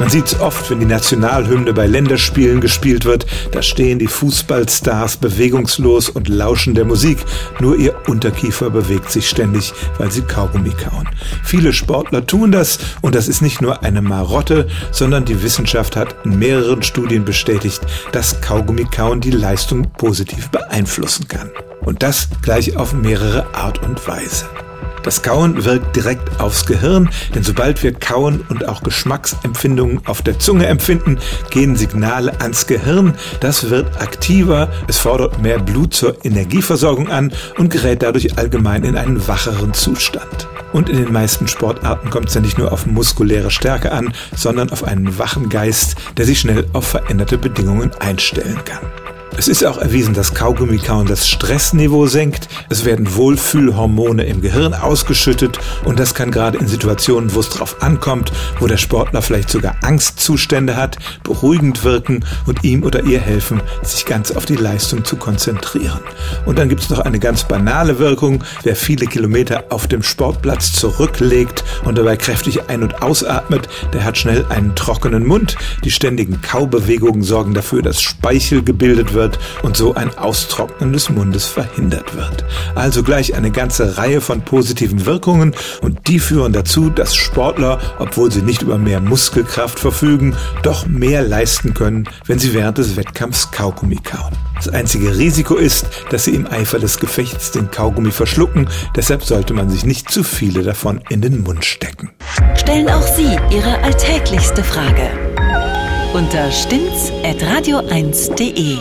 Man sieht oft, wenn die Nationalhymne bei Länderspielen gespielt wird. Da stehen die Fußballstars bewegungslos und lauschen der Musik. Nur ihr Unterkiefer bewegt sich ständig, weil sie Kaugummi kauen. Viele Sportler tun das und das ist nicht nur eine Marotte, sondern die Wissenschaft hat in mehreren Studien bestätigt, dass Kaugummikauen die Leistung positiv beeinflussen kann. Und das gleich auf mehrere Art und Weise. Das Kauen wirkt direkt aufs Gehirn, denn sobald wir kauen und auch Geschmacksempfindungen auf der Zunge empfinden, gehen Signale ans Gehirn. Das wird aktiver, es fordert mehr Blut zur Energieversorgung an und gerät dadurch allgemein in einen wacheren Zustand. Und in den meisten Sportarten kommt es ja nicht nur auf muskuläre Stärke an, sondern auf einen wachen Geist, der sich schnell auf veränderte Bedingungen einstellen kann. Es ist auch erwiesen, dass Kaugummikauen das Stressniveau senkt. Es werden Wohlfühlhormone im Gehirn ausgeschüttet und das kann gerade in Situationen, wo es drauf ankommt, wo der Sportler vielleicht sogar Angstzustände hat, beruhigend wirken und ihm oder ihr helfen, sich ganz auf die Leistung zu konzentrieren. Und dann gibt es noch eine ganz banale Wirkung. Wer viele Kilometer auf dem Sportplatz zurücklegt und dabei kräftig ein- und ausatmet, der hat schnell einen trockenen Mund. Die ständigen Kaubewegungen sorgen dafür, dass Speichel gebildet wird wird und so ein Austrocknen des Mundes verhindert wird. Also gleich eine ganze Reihe von positiven Wirkungen und die führen dazu, dass Sportler, obwohl sie nicht über mehr Muskelkraft verfügen, doch mehr leisten können, wenn sie während des Wettkampfs Kaugummi kauen. Das einzige Risiko ist, dass sie im Eifer des Gefechts den Kaugummi verschlucken, deshalb sollte man sich nicht zu viele davon in den Mund stecken. Stellen auch Sie Ihre alltäglichste Frage unter stimmtz.radio1.de.